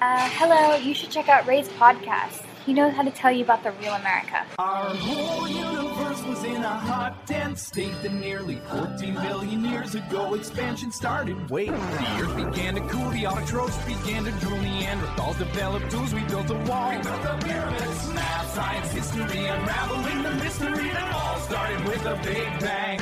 Uh, hello, you should check out Ray's podcast. He knows how to tell you about the real America. Our whole universe was in a hot, dense state that nearly 14 billion years ago expansion started. Wait, the earth began to cool, the autotrophs began to drool, Neanderthals developed tools, we built a wall. We built the pyramids, math, science, history, unraveling the mystery that all started with a big bang.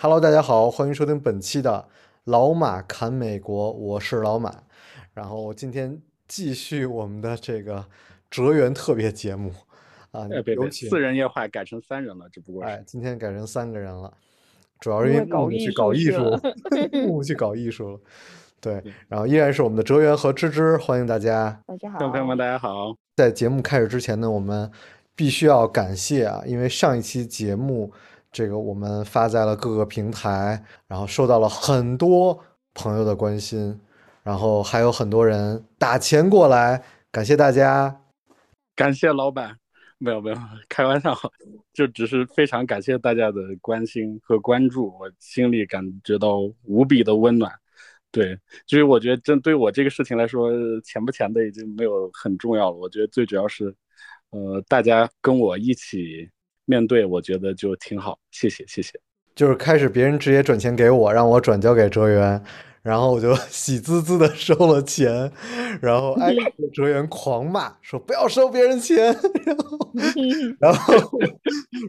Hello，大家好，欢迎收听本期的 老马侃美国，我是老马。然后今天继续我们的这个哲源特别节目啊，哎，别别，有请四人夜话改成三人了，只不过是哎，今天改成三个人了，主要是因为搞艺木木去搞艺术术去了，木木去 搞艺术了。对，然后依然是我们的哲源和芝芝，欢迎大家。大家好，观众朋友们，大家好。在节目开始之前呢，我们必须要感谢啊，因为上一期节目这个我们发在了各个平台，然后受到了很多朋友的关心，然后还有很多人打钱过来，感谢大家。感谢老板，没有没有，开玩笑，就只是非常感谢大家的关心和关注，我心里感觉到无比的温暖。对，就是我觉得针对我这个事情来说，钱不钱的已经没有很重要了。我觉得最主要是，呃，大家跟我一起面对，我觉得就挺好。谢谢，谢谢。就是开始别人直接转钱给我，让我转交给哲源，然后我就 喜滋滋的收了钱，然后挨个哲源狂骂说不要收别人钱，然后 然后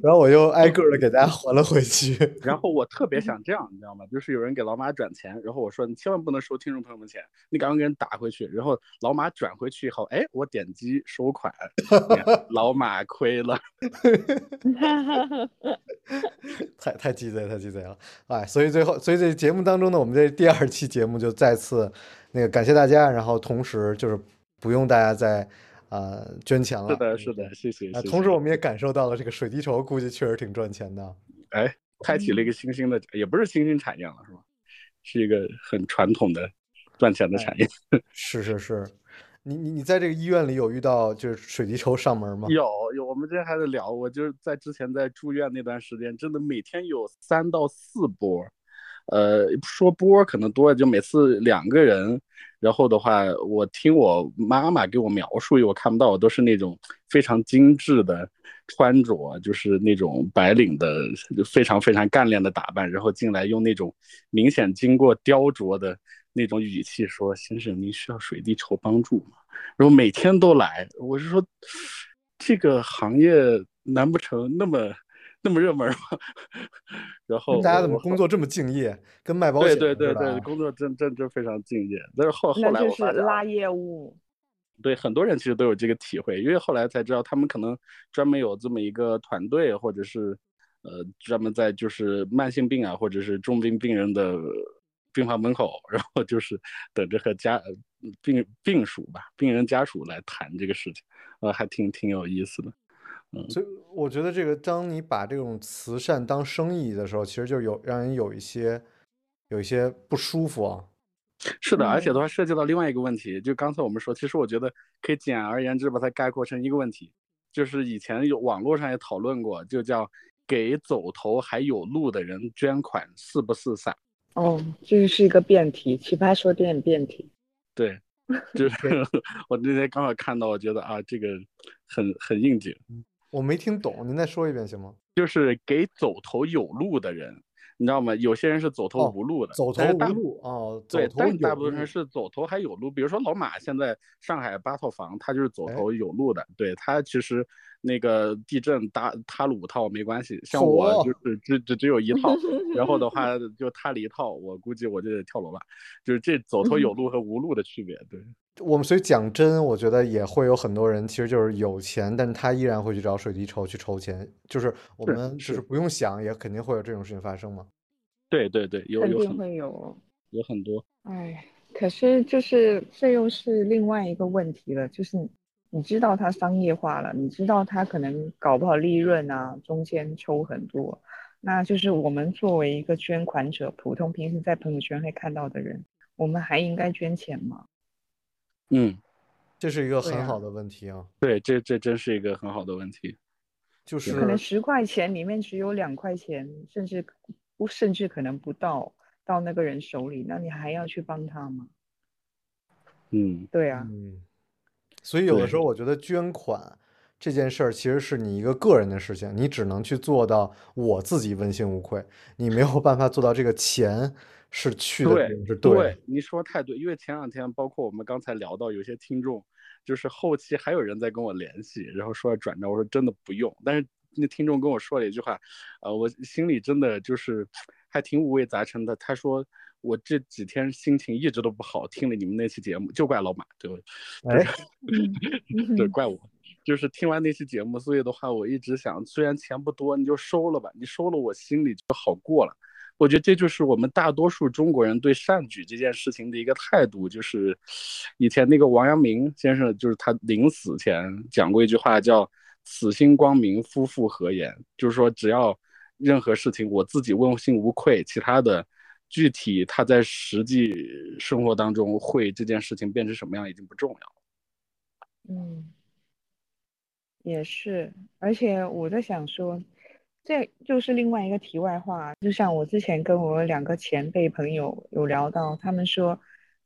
然后我又挨个的给大家还了回去。然后我特别想这样，你知道吗？就是有人给老马转钱，然后我说你千万不能收听众朋友们钱，你赶快给人打回去。然后老马转回去以后，哎，我点击收款，老马亏了。太太鸡贼，太鸡贼了！哎，所以最后，所以这节目当中呢，我们这第二期节目就再次那个感谢大家，然后同时就是不用大家再呃捐钱了。是的，是的，谢谢。同时我们也感受到了这个水滴筹估计确实挺赚钱的。哎，开启了一个新兴的，也不是新兴产业了，是吧？是一个很传统的赚钱的产业。是 是是，你你你在这个医院里有遇到就是水滴筹上门吗？有有，我们之前还在聊，我就是在之前在住院那段时间，真的每天有三到四波，呃，说波可能多，就每次两个人。然后的话，我听我妈妈给我描述，因为我看不到，都是那种非常精致的穿着，就是那种白领的非常非常干练的打扮，然后进来用那种明显经过雕琢的那种语气说：“先生，您需要水滴筹帮助吗？”然后每天都来，我是说，这个行业难不成那么那么热门吗？然后大家怎么工作这么敬业，跟卖保险对对对对，工作真真真非常敬业。但是后后那就是来我发现啊，拉业务，对很多人其实都有这个体会，因为后来才知道他们可能专门有这么一个团队，或者是呃专门在就是慢性病啊，或者是重病病人的病房门口，然后就是等着和家呃病病属吧，病人家属来谈这个事情，呃，还挺挺有意思的。嗯所以我觉得这个，当你把这种慈善当生意的时候，其实就有让人有一些有一些不舒服啊。是的，而且的嗯话涉及到另外一个问题，就刚才我们说，其实我觉得可以简而言之把它概括成一个问题，就是以前有网络上也讨论过，就叫给走投还有路的人捐款是不是傻？哦，这是一个辩题，奇葩说电影辩题。对，就是 我那天刚好看到，我觉得啊，这个很很应景，我没听懂，您再说一遍行吗？就是给走投有路的人，你知道吗？有些人是走投哦无路的，走投无路哦，对，但大部分人是走投还有路。比如说老马现在上海八套房，他就是走哎投有路的。对他其实那个地震塌塌了五套没关系，像我就是只只只有一套，然后的话就塌了一套，我估计我就得跳楼了。就是这走投有路和无路的区别。对，我们所以讲真，我觉得也会有很多人其实就是有钱，但是他依然会去找水滴筹去筹钱，就是我们就是是不用想，也肯定会有这种事情发生嘛。对对对，有肯定会有。有很多。哎，可是就是这又是另外一个问题了，就是你你知道它商业化了，你知道它可能搞不好利润啊，中间抽很多，那就是我们作为一个捐款者，普通平时在朋友圈会看到的人，我们还应该捐钱吗？嗯，这是一个很好的问题啊，对，这这真是一个很好的问题。就是可能十块钱里面只有两块钱，甚至不甚至可能不到，到那个人手里，那你还要去帮他吗？嗯，对啊，嗯，所以有的时候我觉得捐款这件事儿其实是你一个个人的事情，你只能去做到我自己问心无愧，你没有办法做到这个钱是去的对你说太对，因为前两天包括我们刚才聊到，有些听众就是后期还有人在跟我联系，然后说要转账，我说真的不用。但是那听众跟我说了一句话，呃，我心里真的就是还挺五味杂陈的。他说我这几天心情一直都不好，听了你们那期节目，就怪老马，对不对？哎，对，怪我。就是听完那期节目，所以的话，我一直想，虽然钱不多，你就收了吧，你收了，我心里就好过了。我觉得这就是我们大多数中国人对善举这件事情的一个态度。就是以前那个王阳明先生，就是他临死前讲过一句话，叫“此心光明，夫复何言”，就是说只要任何事情我自己问心无愧，其他的具体他在实际生活当中会这件事情变成什么样已经不重要。嗯，也是，而且我在想说，这就是另外一个题外话。就像我之前跟我两个前辈朋友有聊到，他们说，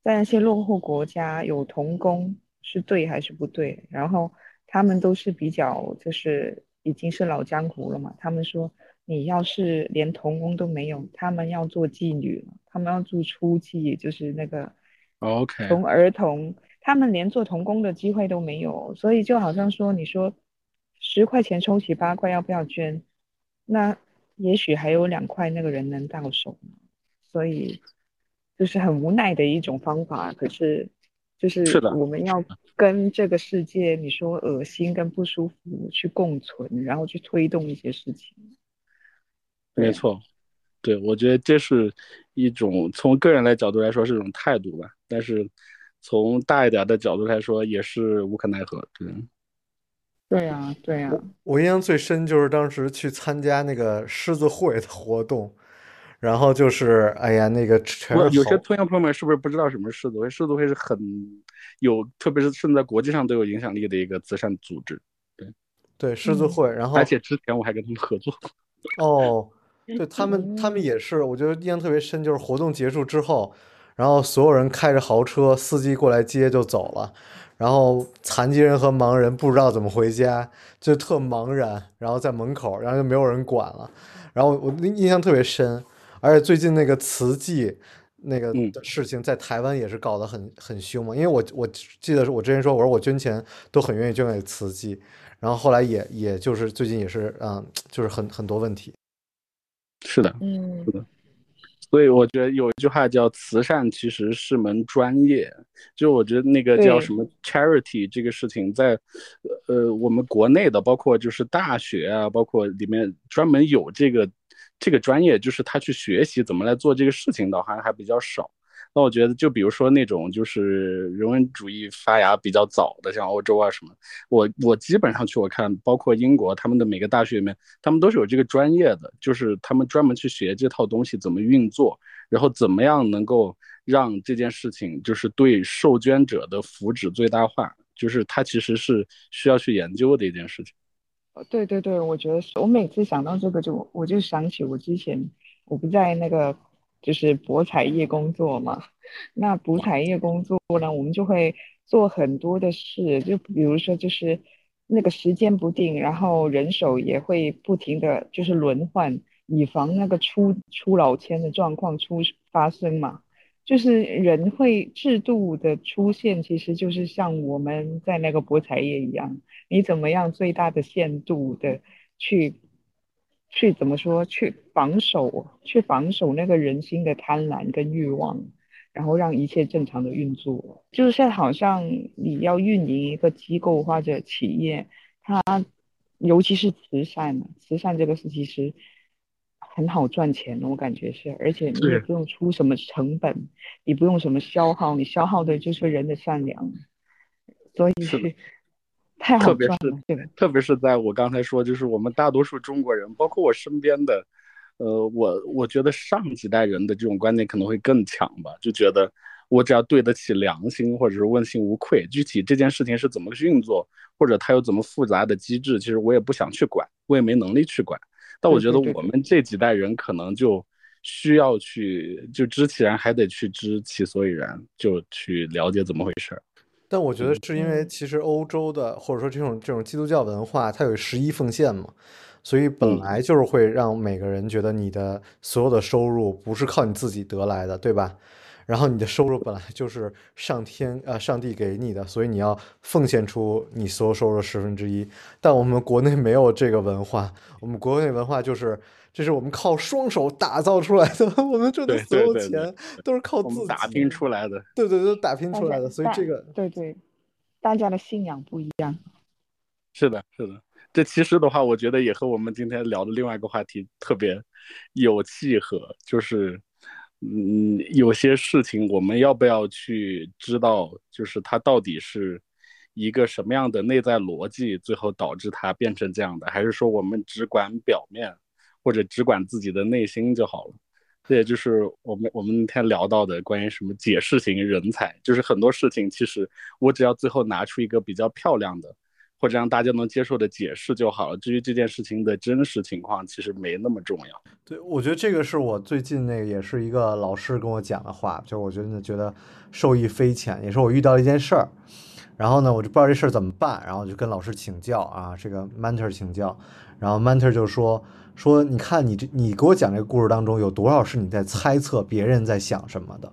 在那些落后国家有童工是对还是不对？然后他们都是比较就是已经是老江湖了嘛。他们说，你要是连童工都没有，他们要做妓女了，他们要做初妓，就是那个 OK，从儿童，他们连做童工的机会都没有，所以就好像说，你说十块钱抽起八块，要不要捐？那也许还有两块那个人能到手呢，所以就是很无奈的一种方法。可是就是我们要跟这个世界，你说恶心跟不舒服去共存，然后去推动一些事情。对没错，对，我觉得这是一种从个人来角度来说是一种态度吧，但是从大一点的角度来说也是无可奈何。对，对啊，对啊，我印象最深就是当时去参加那个狮子会的活动，然后就是哎呀，那个全我有些是好听众朋友们是不是不知道什么是狮子会？狮子会是很有，特别是甚至在国际上都有影响力的一个慈善组织，对对狮子嗯会，然后而且之前我还跟他们合作过。哦，对他们，他们也是，我觉得印象特别深，就是活动结束之后，然后所有人开着豪车，司机过来接就走了，然后残疾人和盲人不知道怎么回家，就特茫然，然后在门口，然后就没有人管了，然后我印象特别深，而且最近那个慈济。那个事情在台湾也是搞得很很凶嘛，因为我我记得是我之前说，我说我捐钱都很愿意捐给慈济，然后后来也也就是最近也是嗯，就是很很多问题。是的，嗯是的所以我觉得有一句话叫“慈善其实是门专业”，就我觉得那个叫什么 charity 这个事情在，呃，我们国内的包括就是大学啊，包括里面专门有这个这个专业，就是他去学习怎么来做这个事情的，好像还比较少。那我觉得，就比如说那种就是人文主义发芽比较早的，像欧洲啊什么，我我基本上去我看，包括英国，他们的每个大学里面，他们都是有这个专业的，就是他们专门去学这套东西怎么运作，然后怎么样能够让这件事情就是对受捐者的福祉最大化，就是它其实是需要去研究的一件事情。呃对对对，我觉得是我每次想到这个就我就想起我之前我不在那个就是博彩业工作嘛，那博彩业工作呢，我们就会做很多的事，就比如说就是那个时间不定，然后人手也会不停的就是轮换，以防那个出出老千的状况出发生嘛。就是人会制度的出现，其实就是像我们在那个博彩业一样。你怎么样最大的限度的去去怎么说去防守去防守那个人心的贪婪跟欲望，然后让一切正常的运作。就是好像你要运营一个机构或者企业，它尤其是慈善嘛，慈善这个事其实很好赚钱的，我感觉是，而且你也不用出什么成本，你不用什么消耗，你消耗的就是人的善良，所以太好特别是？特别是在我刚才说，就是我们大多数中国人，包括我身边的，呃，我我觉得上几代人的这种观念可能会更强吧，就觉得我只要对得起良心，或者是问心无愧，具体这件事情是怎么运作，或者它有怎么复杂的机制，其实我也不想去管，我也没能力去管。但我觉得我们这几代人可能就需要去就知其然，还得去知其所以然，就去了解怎么回事儿。但我觉得是因为嗯其实欧洲的或者说这种这种基督教文化，它有十一奉献嘛，所以本嗯来就是会让每个人觉得你的所有的收入不是靠你自己得来的，对吧？然后你的收入本来就是上天呃上帝给你的，所以你要奉献出你所有收入的十分之一。但我们国内没有这个文化，我们国内文化就是这是我们靠双手打造出来的，我们挣的所有钱都是靠自己打拼出来的，对对对，打拼出来的，所以这个对对，大家的信仰不一样。是的，是的。这其实的话，我觉得也和我们今天聊的另外一个话题特别有契合，就是，嗯，有些事情我们要不要去知道，就是它到底是一个什么样的内在逻辑，最后导致它变成这样的，还是说我们只管表面，或者只管自己的内心就好了？这也就是我们我们那天聊到的关于什么解释型人才，就是很多事情其实我只要最后拿出一个比较漂亮的，或者让大家能接受的解释就好了。至于这件事情的真实情况，其实没那么重要。对，我觉得这个是我最近那个也是一个老师跟我讲的话，就是我真的觉得受益匪浅，也是我遇到一件事儿，然后呢，我就不知道这事儿怎么办，然后就跟老师请教啊，这个 mentor 请教，然后 mentor 就说说，你看你这你给我讲这个故事当中有多少是你在猜测别人在想什么的？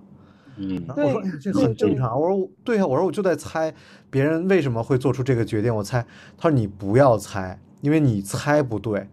嗯然后我说这很正常。我说对呀、我说我就在猜别人为什么会做出这个决定。我猜，他说你不要猜，因为你猜不对，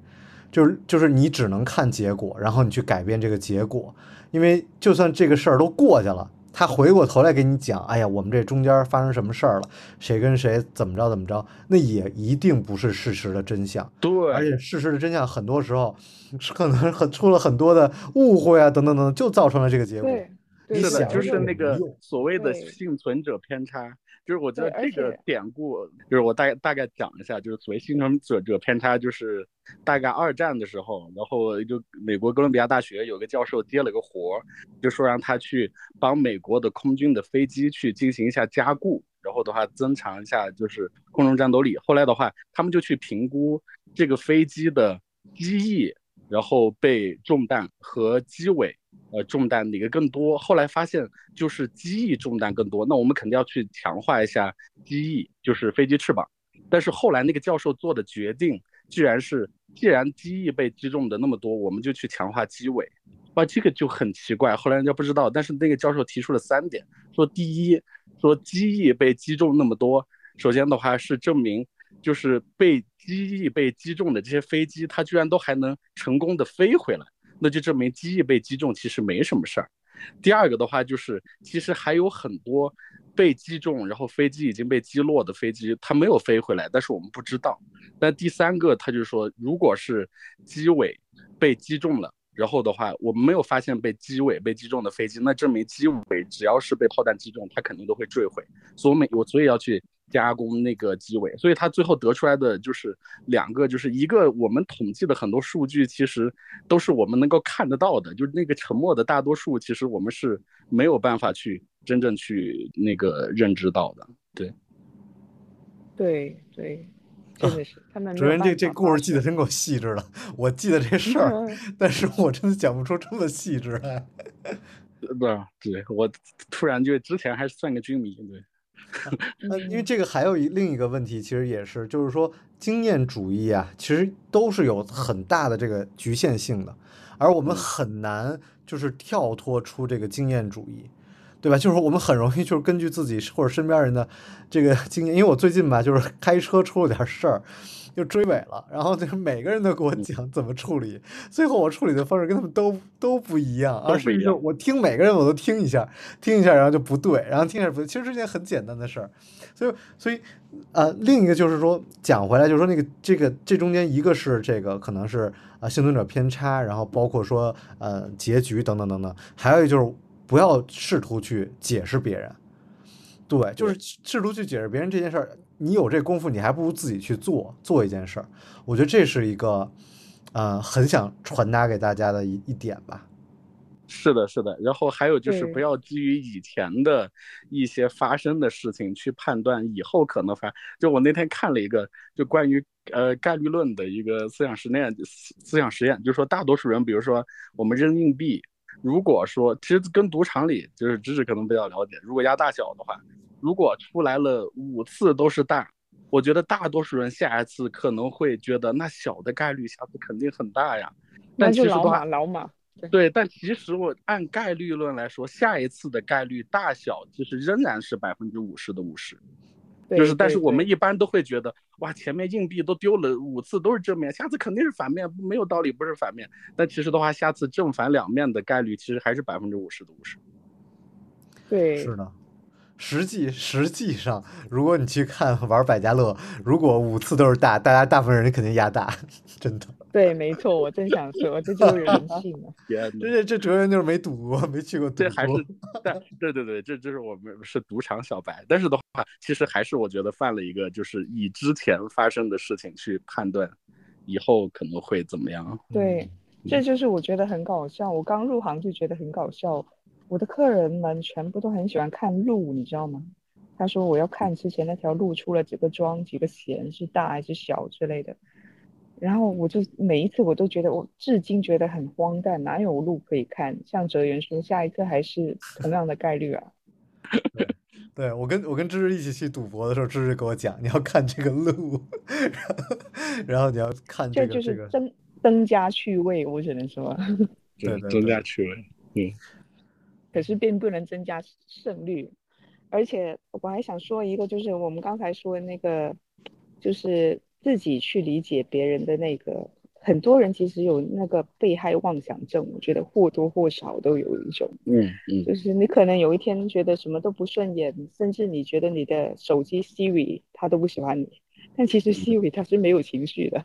就是就是你只能看结果，然后你去改变这个结果。因为就算这个事儿都过去了，他回过头来给你讲，哎呀，我们这中间发生什么事儿了，谁跟谁怎么着怎么着，那也一定不是事实的真相。对，而且事实的真相很多时候是可能很出了很多的误会啊，等等等等，就造成了这个结果。对，你对是的，想就是那个所谓的幸存者偏差，就是我觉得这个典故，就是我大概大概讲一下，就是所谓幸存者者偏差，就是大概二战的时候，然后就美国哥伦比亚大学有个教授接了个活儿，就说让他去帮美国的空军的飞机去进行一下加固，然后的话增强一下就是空中战斗力。后来的话，他们就去评估这个飞机的机翼，然后被中弹和机尾。呃，中弹哪个更多？后来发现就是机翼中弹更多，那我们肯定要去强化一下机翼，就是飞机翅膀。但是后来那个教授做的决定，居然是既然机翼被击中的那么多，我们就去强化机尾。哇，这个就很奇怪。后来人家不知道，但是那个教授提出了三点，说第一，说机翼被击中那么多，首先的话是证明，就是被机翼被击中的这些飞机，它居然都还能成功的飞回来。那就证明机翼被击中其实没什么事儿。第二个的话就是，其实还有很多被击中，然后飞机已经被击落的飞机，它没有飞回来，但是我们不知道。但第三个，他就说，如果是机尾被击中了，然后的话，我们没有发现被机尾被击中的飞机，那证明机尾只要是被炮弹击中，它肯定都会坠毁。所以我们我所以要去加工那个机尾，所以他最后得出来的就是两个，就是一个我们统计的很多数据其实都是我们能够看得到的，就是那个沉默的大多数，其实我们是没有办法去真正去那个认知到的。对，对对，真的是他们没主任，这这故事记得真够细致的。我记得这事儿，但是我真的讲不出这么细致来。对对，我突然就之前还算个军迷，对。那，因为这个还有一另一个问题，其实也是，就是说经验主义啊，其实都是有很大的这个局限性的，而我们很难就是跳脱出这个经验主义，对吧？就是我们很容易就是根据自己或者身边人的这个经验，因为我最近吧，就是开车出了点事儿。就追尾了，然后就是每个人都给我讲怎么处理，最后我处理的方式跟他们都都不一样，而是就我听每个人我都听一下，听一下，然后就不对，然后听一下不对，其实是件很简单的事儿，所以所以呃，另一个就是说讲回来，就是说那个这个这中间一个是这个可能是啊幸存者偏差，然后包括说呃结局等等等等，还有一个就是不要试图去解释别人，对，就是试图去解释别人这件事儿。你有这功夫，你还不如自己去做做一件事儿。我觉得这是一个，呃，很想传达给大家的一一点吧。是的，是的。然后还有就是不要基于以前的一些发生的事情去判断以后可能发。就我那天看了一个，就关于呃概率论的一个思想实验，思思想实验，就是说大多数人，比如说我们扔硬币，如果说其实跟赌场里就是知识可能比较了解，如果压大小的话，如果出来了五次都是大，我觉得大多数人下一次可能会觉得那小的概率下次肯定很大呀。但其实老马，对，但其实我按概率论来说，下一次的概率大小其实仍然是百分之五十的五十。对就是，但是我们一般都会觉得，哇，前面硬币都丢了五次都是正面，下次肯定是反面，没有道理不是反面。但其实的话，下次正反两面的概率其实还是百分之五十的五十。对是的。实际实际上，如果你去看玩百家乐，如果五次都是大，大家大部分人肯定压大，真的。对，没错，我正想说，这就是人性啊。天呐这这哲人就是没赌过，没去过赌这还是过。但对对对，这这是我们是赌场小白，但是的话，其实还是我觉得犯了一个，就是以之前发生的事情去判断以后可能会怎么样。对，这就是我觉得很搞笑。我刚入行就觉得很搞笑。我的客人们全部都很喜欢看路，你知道吗？他说我要看之前那条路出了几个桩、几个弦，是大还是小之类的。然后我就每一次我都觉得，我至今觉得很荒诞，哪有路可以看？像哲源说，下一次还是同样的概率啊。对我跟我跟芝芝一起去赌博的时候，芝芝给我讲，你要看这个路，然 后然后你要看这这个这，就是增增加趣味，我只能说，对对增加趣味。嗯，可是并不能增加胜率。而且我还想说一个，就是我们刚才说的那个，就是自己去理解别人的那个，很多人其实有那个被害妄想症，我觉得或多或少都有一种。嗯嗯，就是你可能有一天觉得什么都不顺眼，甚至你觉得你的手机 Siri 它都不喜欢你，但其实 Siri 它是没有情绪的。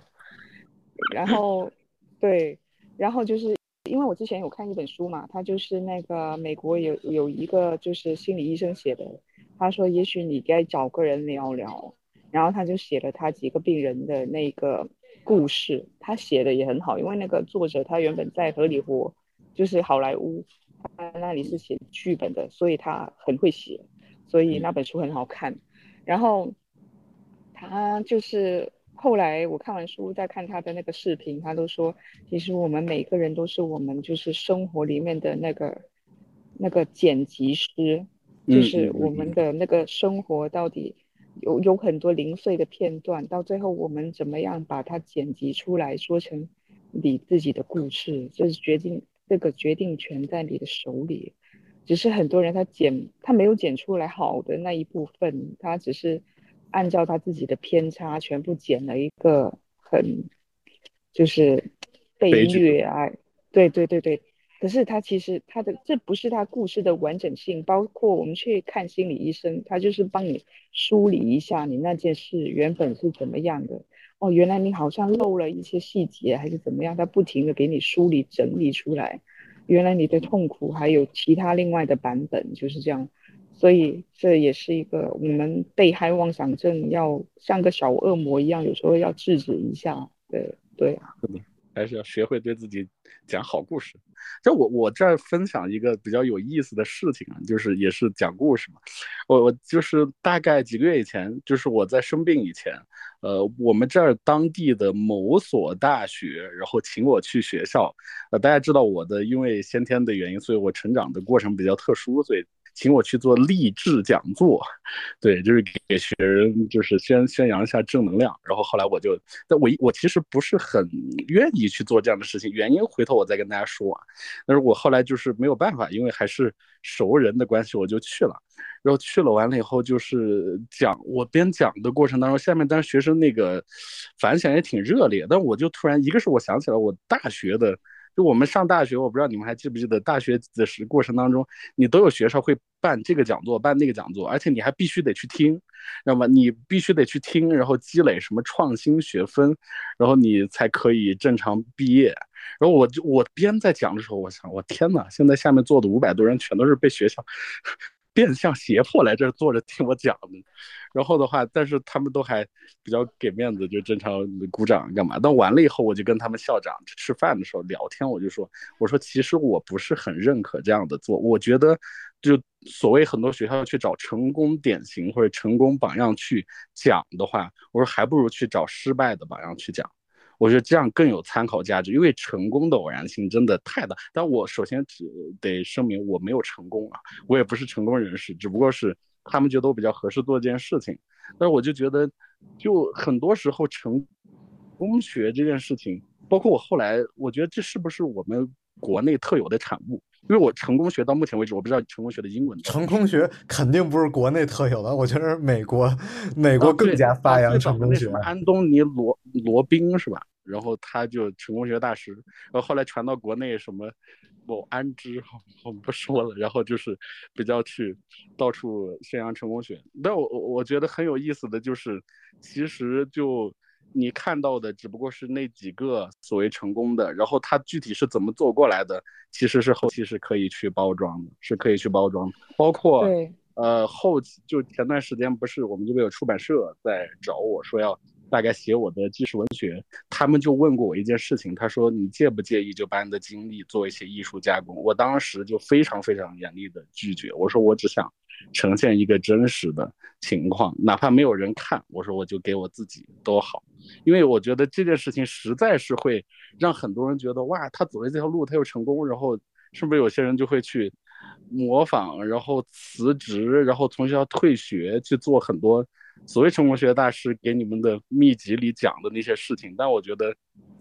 然后，对，然后就是因为我之前有看一本书嘛，它就是那个美国有有一个就是心理医生写的，他说也许你该找个人聊聊，然后他就写了他几个病人的那个故事，他写的也很好，因为那个作者他原本在荷里活，就是好莱坞，他那里是写剧本的，所以他很会写，所以那本书很好看。然后他就是后来我看完书，再看他的那个视频，他都说，其实我们每个人都是我们就是生活里面的那个那个剪辑师，就嗯是嗯我们的那个生活到底有有很多零碎的片段，到最后我们怎么样把它剪辑出来，说成你自己的故事，就是决定这个决定权在你的手里。只是很多人他剪他没有剪出来好的那一部分，他只是按照他自己的偏差全部剪了一个很就是被虐啊，对对对对。可是他其实他的这不是他故事的完整性，包括我们去看心理医生，他就是帮你梳理一下你那件事原本是怎么样的。哦，原来你好像漏了一些细节还是怎么样，他不停的给你梳理整理出来。原来你的痛苦还有其他另外的版本，就是这样。所以这也是一个我们被害妄想症要像个小恶魔一样，有时候要制止一下。对对，还是要学会对自己讲好故事。就我我这儿分享一个比较有意思的事情啊，就是也是讲故事嘛。我我就是大概几个月以前，就是我在生病以前，呃，我们这儿当地的某所大学，然后请我去学校。呃，大家知道我的因为先天的原因，所以我成长的过程比较特殊，所以请我去做励志讲座，对，就是给学生就是宣宣扬一下正能量。然后后来我就，但我我其实不是很愿意去做这样的事情，原因回头我再跟大家说啊。但是我后来就是没有办法，因为还是熟人的关系，我就去了。然后去了完了以后，就是讲我边讲的过程当中，下面当时学生那个反响也挺热烈，但我就突然一个是我想起来我大学的。就我们上大学，我不知道你们还记不记得，大学的时过程当中，你都有学校会办这个讲座，办那个讲座，而且你还必须得去听，那么？你必须得去听，然后积累什么创新学分，然后你才可以正常毕业。然后我就我边在讲的时候，我想，我天呐，现在下面坐的五百多人全都是被学校变相胁迫来这儿坐着听我讲。然后的话，但是他们都还比较给面子，就正常鼓掌干嘛。但完了以后，我就跟他们校长吃饭的时候聊天，我就说，我说其实我不是很认可这样的做，我觉得就所谓很多学校去找成功典型或者成功榜样去讲的话，我说还不如去找失败的榜样去讲。我觉得这样更有参考价值，因为成功的偶然性真的太大。但我首先只得声明，我没有成功啊，我也不是成功人士，只不过是他们觉得我比较合适做这件事情。但是我就觉得，就很多时候成功学这件事情，包括我后来，我觉得这是不是我们国内特有的产物？因为我成功学到目前为止，我不知道成功学的英文。成功学肯定不是国内特有的，我觉得美国，美国更加发扬成功学。安东尼罗罗宾是吧？然后他就成功学大师，然后后来传到国内什么某安之，我们不说了。然后就是比较去到处宣扬成功学。但我我觉得很有意思的就是，其实就。你看到的只不过是那几个所谓成功的，然后他具体是怎么做过来的，其实是后期是可以去包装的，是可以去包装。包括呃后期就前段时间不是我们这边有出版社在找我说要。大概写我的纪实文学，他们就问过我一件事情，他说你介不介意就把你的经历做一些艺术加工？我当时就非常非常严厉的拒绝，我说我只想呈现一个真实的情况，哪怕没有人看，我说我就给我自己都好，因为我觉得这件事情实在是会让很多人觉得哇，他走了这条路他又成功，然后是不是有些人就会去模仿，然后辞职，然后从学校退学去做很多。所谓成功学大师给你们的秘籍里讲的那些事情，但我觉得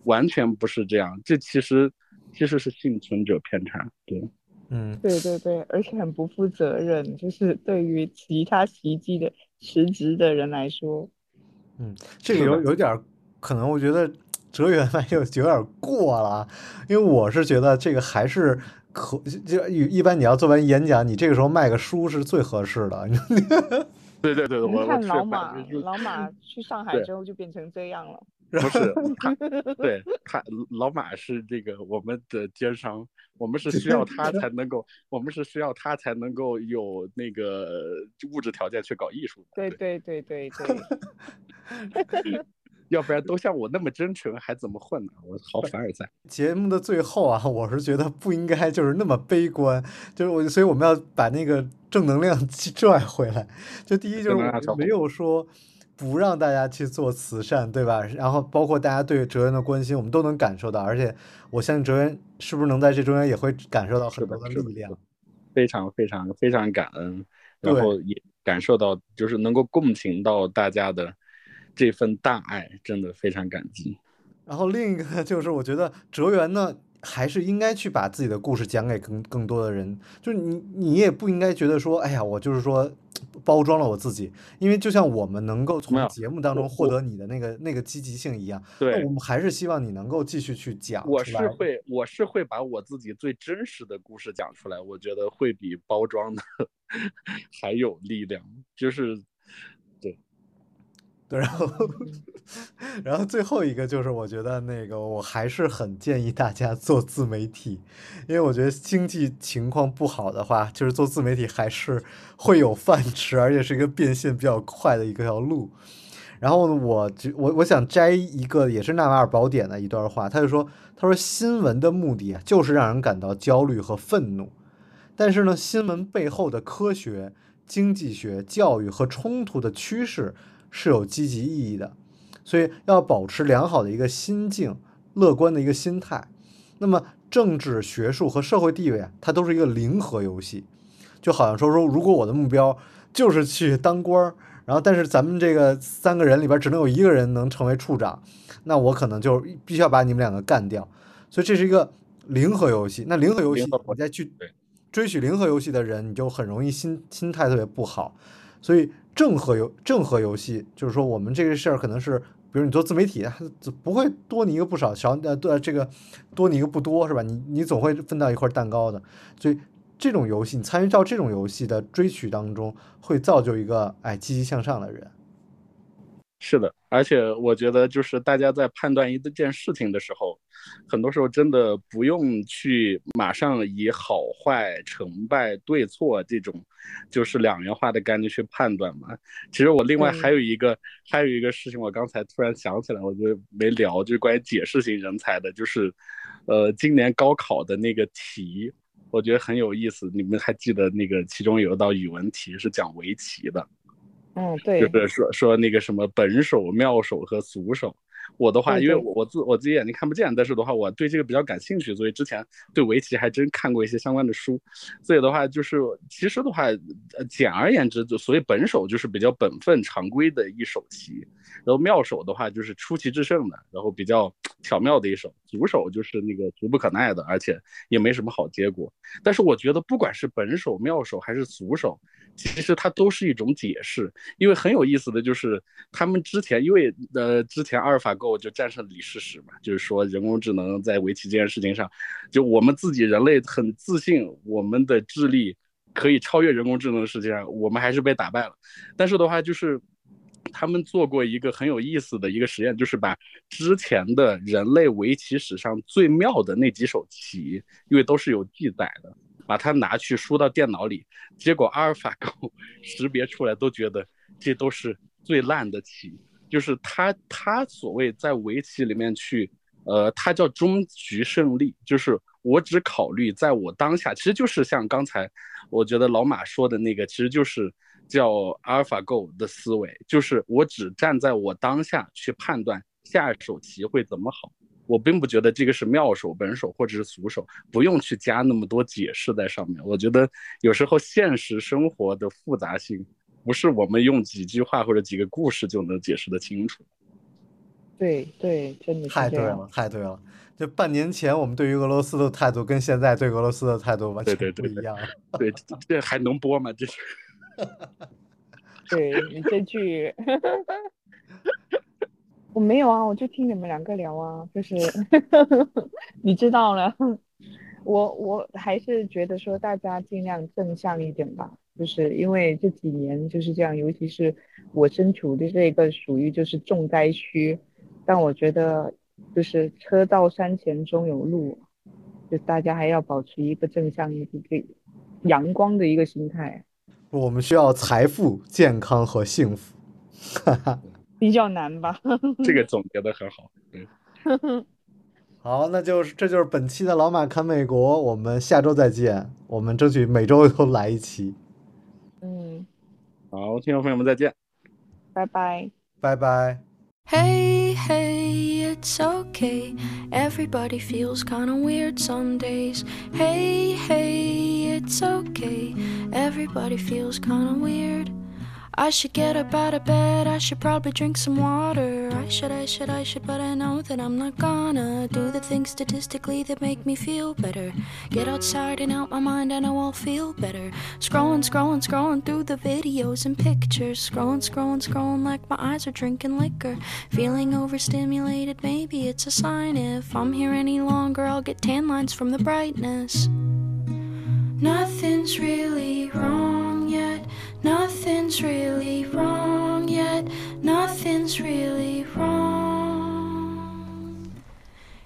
完全不是这样。这其实其实是幸存者偏差。对，嗯，对对对，而且很不负责任，就是对于其他袭击的辞职的人来说，嗯，这个有有点可能，我觉得哲源有有点过了，因为我是觉得这个还是可就一般你要做完演讲，你这个时候卖个书是最合适的。对对对，我看老马，老马 去上海之后就变成这样了。不是 他，对他老马是这个我们的奸商，我们是需要他才能够，我们是需要他才能够有那个物质条件去搞艺术。对对对对对。要不然都像我那么真诚，还怎么混呢？我好凡尔赛。节目的最后啊，我是觉得不应该就是那么悲观，就是我，所以我们要把那个正能量 拽回来。就第一就是没有说不让大家去做慈善，对吧？然后包括大家对哲人的关心，我们都能感受到。而且我相信哲人是不是能在这中间也会感受到很多的力量。非常非常非常感恩，然后也感受到就是能够共情到大家的。这份大爱真的非常感激。然后另一个 就是，我觉得哲源呢，还是应该去把自己的故事讲给更更多的人。就是你，你也不应该觉得说，哎呀，我就是说包装了我自己。因为就像我们能够从节目当中获得你的那个那个积极性一样，对，我们还是希望你能够继续去讲。我是会，我是会把我自己最真实的故事讲出来。我觉得会比包装的 还有力量。就是。然后，然后最后一个就是，我觉得那个我还是很建议大家做自媒体，因为我觉得经济情况不好的话，就是做自媒体还是会有饭吃，而且是一个变现比较快的一个条路。然后，我就我我想摘一个也是纳瓦尔宝典的一段话，他就说：“他说新闻的目的啊，就是让人感到焦虑和愤怒，但是呢，新闻背后的科学、经济学、教育和冲突的趋势。”是有积极意义的，所以要保持良好的一个心境，乐观的一个心态。那么政治、学术和社会地位啊，它都是一个零和游戏。就好像说说，如果我的目标就是去当官儿，然后但是咱们这个三个人里边只能有一个人能成为处长，那我可能就必须要把你们两个干掉。所以这是一个零和游戏。那零和游戏，你再去追取零和游戏的人，你就很容易心心态特别不好。所以。正和游正和游戏就是说，我们这个事儿可能是，比如你做自媒体，不会多你一个不少，少呃对这个多你一个不多是吧？你你总会分到一块蛋糕的。所以这种游戏，你参与到这种游戏的追取当中，会造就一个哎积极向上的人。是的，而且我觉得就是大家在判断一件事情的时候，很多时候真的不用去马上以好坏、成败、对错这种就是两元化的概念去判断嘛。其实我另外还有一个还有一个事情，我刚才突然想起来，我就没聊，就是关于解释型人才的，就是呃今年高考的那个题，我觉得很有意思。你们还记得那个其中有一道语文题是讲围棋的，嗯，对，就是说说那个什么本手、妙手和俗手。我的话，因为我我自我自己眼睛看不见，但是的话，我对这个比较感兴趣，所以之前对围棋还真看过一些相关的书。所以的话，就是其实的话，呃，简而言之，就所谓本手就是比较本分常规的一手棋，然后妙手的话就是出奇制胜的，然后比较巧妙的一手，俗手就是那个俗不可耐的，而且也没什么好结果。但是我觉得，不管是本手、妙手还是俗手，其实它都是一种解释，因为很有意思的就是他们之前，因为呃之前阿尔法。狗就战胜李世石嘛，就是说人工智能在围棋这件事情上，就我们自己人类很自信，我们的智力可以超越人工智能的事情上，我们还是被打败了。但是的话，就是他们做过一个很有意思的一个实验，就是把之前的人类围棋史上最妙的那几手棋，因为都是有记载的，把它拿去输到电脑里，结果阿尔法 狗识别出来，都觉得这都是最烂的棋。就是他，他所谓在围棋里面去，呃，他叫终局胜利，就是我只考虑在我当下，其实就是像刚才我觉得老马说的那个，其实就是叫阿尔法狗的思维，就是我只站在我当下去判断下一手棋会怎么好，我并不觉得这个是妙手、本手或者是俗手，不用去加那么多解释在上面。我觉得有时候现实生活的复杂性。不是我们用几句话或者几个故事就能解释的清楚。对对，真的太对了，太对了。就半年前我们对于俄罗斯的态度，跟现在对俄罗斯的态度完全不一样。对，这还能播吗？这是。对你这句，我没有啊，我就听你们两个聊啊，就是 你知道了。我我还是觉得说大家尽量正向一点吧。就是因为这几年就是这样，尤其是我身处的这个属于就是重灾区，但我觉得就是车到山前终有路，就大家还要保持一个正向一个阳光的一个心态。我们需要财富、健康和幸福，哈哈比较难吧？这个总结的很好。嗯好，那就是这就是本期的老马看美国，我们下周再见，我们争取每周都来一期。嗯，好，听众朋友们再见，拜拜，拜拜。Hey, hey, it's okay. Everybody feels kinda weird some days. Hey, hey, it's okay. Everybody feels kinda weird. I should get up out of bed, I should probably drink some water. I should, I should, I should, but I know that I'm not gonna do the things statistically that make me feel better. Get outside and out my mind, I know I'll feel better. Scrolling, scrolling, scrolling through the videos and pictures. Scrolling, scrolling, scrolling like my eyes are drinking liquor. Feeling overstimulated, maybe it's a sign. If I'm here any longer, I'll get tan lines from the brightness. Nothing's really wrong. Nothing's really wrong yet. Nothing's really wrong.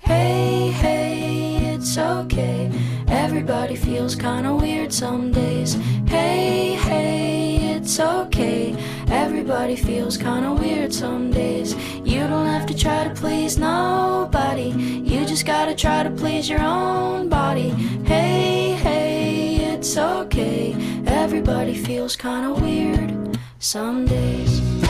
Hey, hey, it's okay. Everybody feels kinda weird some days. Hey, hey, it's okay. Everybody feels kinda weird some days. You don't have to try to please nobody. You just gotta try to please your own body. Hey, hey, it's okay. Everybody feels kinda weird some days.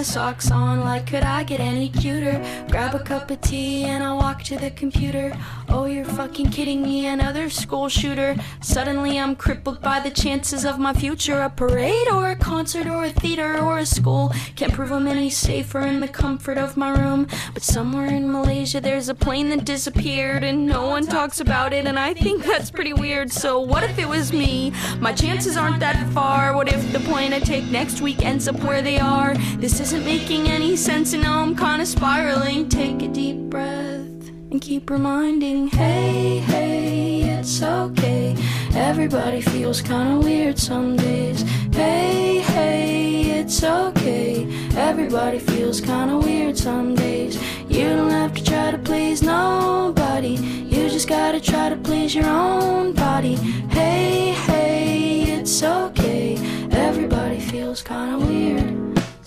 Banana socks on. Like, could I get any cuter? Grab a cup of tea and I walk to the computer. Oh, you're fucking kidding me, another school shooter. Suddenly I'm crippled by the chances of my future. A parade or a concert or a theater or a school. Can't prove I'm any safer in the comfort of my room. But somewhere in Malaysia there's a plane that disappeared and no one talks about it. And I think that's pretty weird. So what if it was me? My chances aren't that far. What if the plane I take next week ends up where they are? This isn't making any sense and now I'm kinda spiraling. Take a deep breath and keep reminding, hey, hey, it's okay. Everybody feels kinda weird some days. Hey, hey, it's okay. Everybody feels kinda weird some days. You don't have to try to please nobody. You just gotta try to please your own body. Hey, hey, it's okay. Everybody feels kinda weird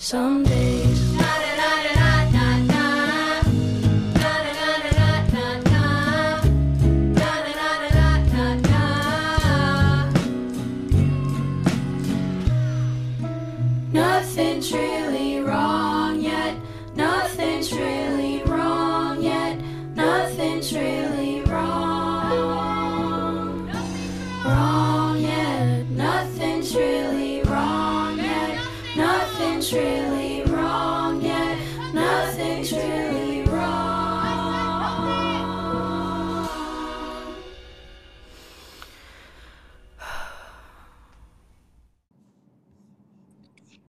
someday.